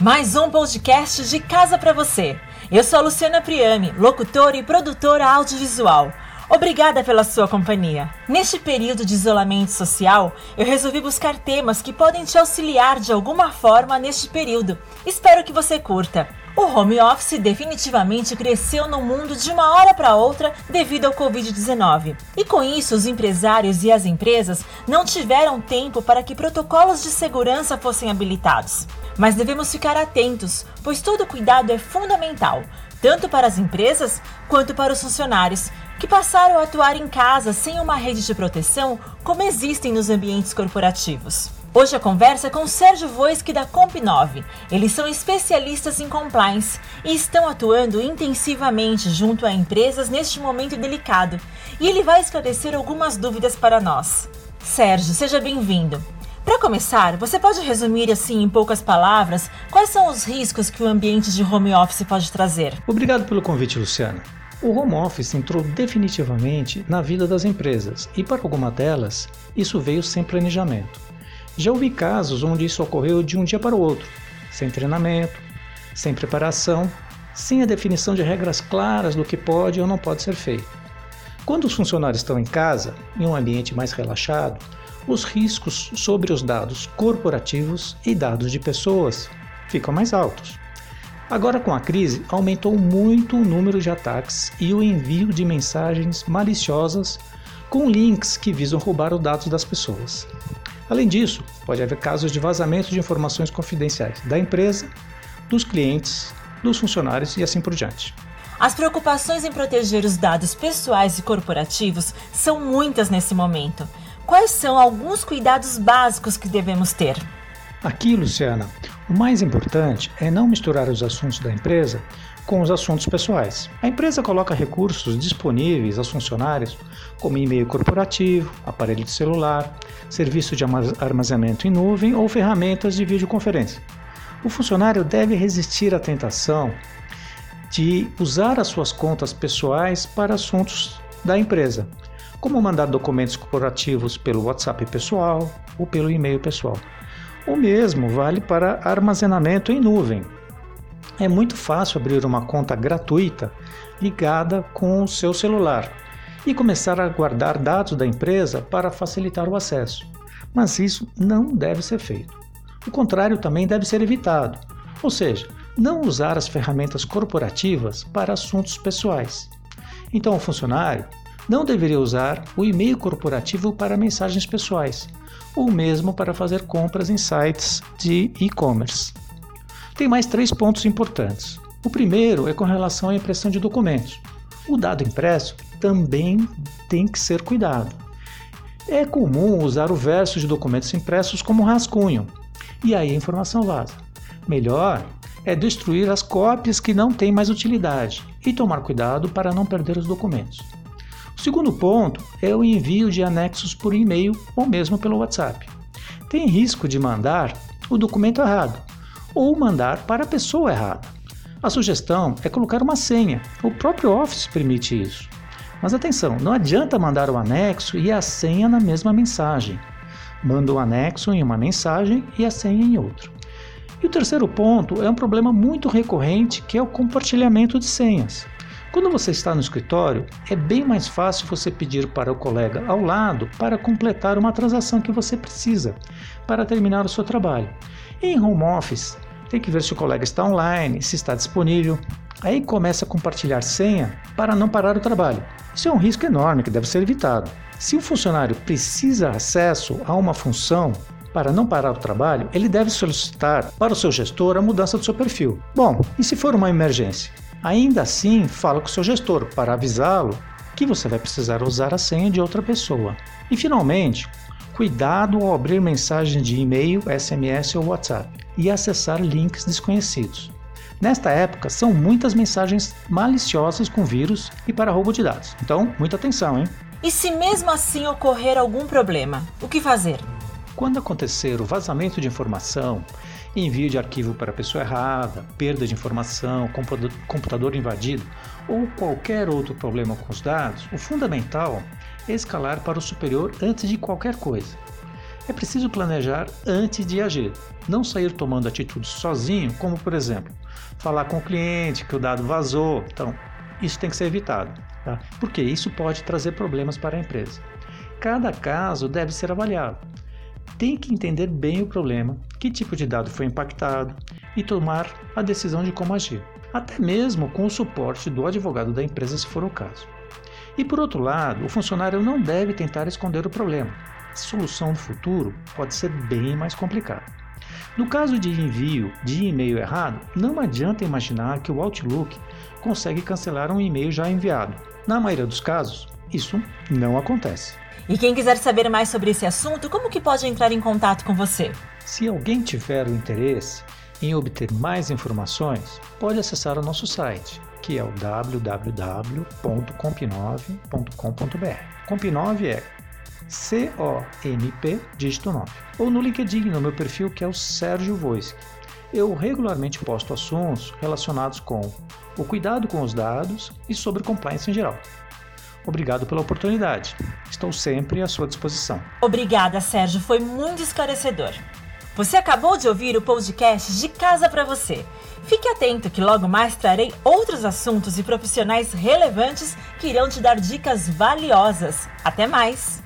Mais um podcast de casa para você. Eu sou a Luciana Priami, locutora e produtora audiovisual. Obrigada pela sua companhia. Neste período de isolamento social, eu resolvi buscar temas que podem te auxiliar de alguma forma neste período. Espero que você curta. O home office definitivamente cresceu no mundo de uma hora para outra devido ao Covid-19. E com isso, os empresários e as empresas não tiveram tempo para que protocolos de segurança fossem habilitados. Mas devemos ficar atentos, pois todo cuidado é fundamental, tanto para as empresas quanto para os funcionários, que passaram a atuar em casa sem uma rede de proteção como existem nos ambientes corporativos. Hoje a conversa é com Sérgio Voisque da Comp9. Eles são especialistas em compliance e estão atuando intensivamente junto a empresas neste momento delicado. E ele vai esclarecer algumas dúvidas para nós. Sérgio, seja bem-vindo. Para começar, você pode resumir assim em poucas palavras quais são os riscos que o ambiente de home office pode trazer? Obrigado pelo convite, Luciana. O home office entrou definitivamente na vida das empresas e, para algumas delas, isso veio sem planejamento. Já ouvi casos onde isso ocorreu de um dia para o outro, sem treinamento, sem preparação, sem a definição de regras claras do que pode ou não pode ser feito. Quando os funcionários estão em casa, em um ambiente mais relaxado, os riscos sobre os dados corporativos e dados de pessoas ficam mais altos. Agora, com a crise, aumentou muito o número de ataques e o envio de mensagens maliciosas com links que visam roubar os dados das pessoas. Além disso, pode haver casos de vazamento de informações confidenciais da empresa, dos clientes, dos funcionários e assim por diante. As preocupações em proteger os dados pessoais e corporativos são muitas nesse momento. Quais são alguns cuidados básicos que devemos ter? Aqui, Luciana, o mais importante é não misturar os assuntos da empresa com os assuntos pessoais. A empresa coloca recursos disponíveis aos funcionários, como e-mail corporativo, aparelho de celular, serviço de armazenamento em nuvem ou ferramentas de videoconferência. O funcionário deve resistir à tentação de usar as suas contas pessoais para assuntos da empresa, como mandar documentos corporativos pelo WhatsApp pessoal ou pelo e-mail pessoal. O mesmo vale para armazenamento em nuvem. É muito fácil abrir uma conta gratuita ligada com o seu celular e começar a guardar dados da empresa para facilitar o acesso. Mas isso não deve ser feito. O contrário também deve ser evitado, ou seja, não usar as ferramentas corporativas para assuntos pessoais. Então, o funcionário não deveria usar o e-mail corporativo para mensagens pessoais, ou mesmo para fazer compras em sites de e-commerce. Tem mais três pontos importantes. O primeiro é com relação à impressão de documentos. O dado impresso também tem que ser cuidado. É comum usar o verso de documentos impressos como rascunho, e aí a informação vaza. Melhor é destruir as cópias que não têm mais utilidade e tomar cuidado para não perder os documentos. Segundo ponto é o envio de anexos por e-mail ou mesmo pelo WhatsApp. Tem risco de mandar o documento errado ou mandar para a pessoa errada. A sugestão é colocar uma senha. O próprio Office permite isso. Mas atenção, não adianta mandar o anexo e a senha na mesma mensagem. Manda o anexo em uma mensagem e a senha em outra. E o terceiro ponto é um problema muito recorrente que é o compartilhamento de senhas. Quando você está no escritório, é bem mais fácil você pedir para o colega ao lado para completar uma transação que você precisa para terminar o seu trabalho. Em home office, tem que ver se o colega está online, se está disponível. Aí começa a compartilhar senha para não parar o trabalho. Isso é um risco enorme que deve ser evitado. Se o funcionário precisa acesso a uma função para não parar o trabalho, ele deve solicitar para o seu gestor a mudança do seu perfil. Bom, e se for uma emergência? Ainda assim, fala com seu gestor para avisá-lo que você vai precisar usar a senha de outra pessoa. E finalmente, cuidado ao abrir mensagem de e-mail, SMS ou WhatsApp e acessar links desconhecidos. Nesta época, são muitas mensagens maliciosas com vírus e para roubo de dados. Então, muita atenção, hein? E se mesmo assim ocorrer algum problema, o que fazer? Quando acontecer o vazamento de informação, envio de arquivo para a pessoa errada, perda de informação, computador invadido ou qualquer outro problema com os dados, o fundamental escalar para o superior antes de qualquer coisa. É preciso planejar antes de agir, não sair tomando atitudes sozinho, como por exemplo, falar com o cliente que o dado vazou. Então, isso tem que ser evitado, tá? porque isso pode trazer problemas para a empresa. Cada caso deve ser avaliado. Tem que entender bem o problema, que tipo de dado foi impactado e tomar a decisão de como agir, até mesmo com o suporte do advogado da empresa, se for o caso. E por outro lado, o funcionário não deve tentar esconder o problema. A solução no futuro pode ser bem mais complicada. No caso de envio de e-mail errado, não adianta imaginar que o Outlook consegue cancelar um e-mail já enviado. Na maioria dos casos, isso não acontece. E quem quiser saber mais sobre esse assunto, como que pode entrar em contato com você? Se alguém tiver o interesse em obter mais informações, pode acessar o nosso site, que é o www.comp9.com.br. Comp9 é C-O-M-P, dígito 9. Ou no LinkedIn, no meu perfil, que é o Sérgio Voice. Eu regularmente posto assuntos relacionados com o cuidado com os dados e sobre compliance em geral. Obrigado pela oportunidade. Estou sempre à sua disposição. Obrigada, Sérgio. Foi muito esclarecedor. Você acabou de ouvir o podcast De Casa para Você. Fique atento que logo mais trarei outros assuntos e profissionais relevantes que irão te dar dicas valiosas. Até mais!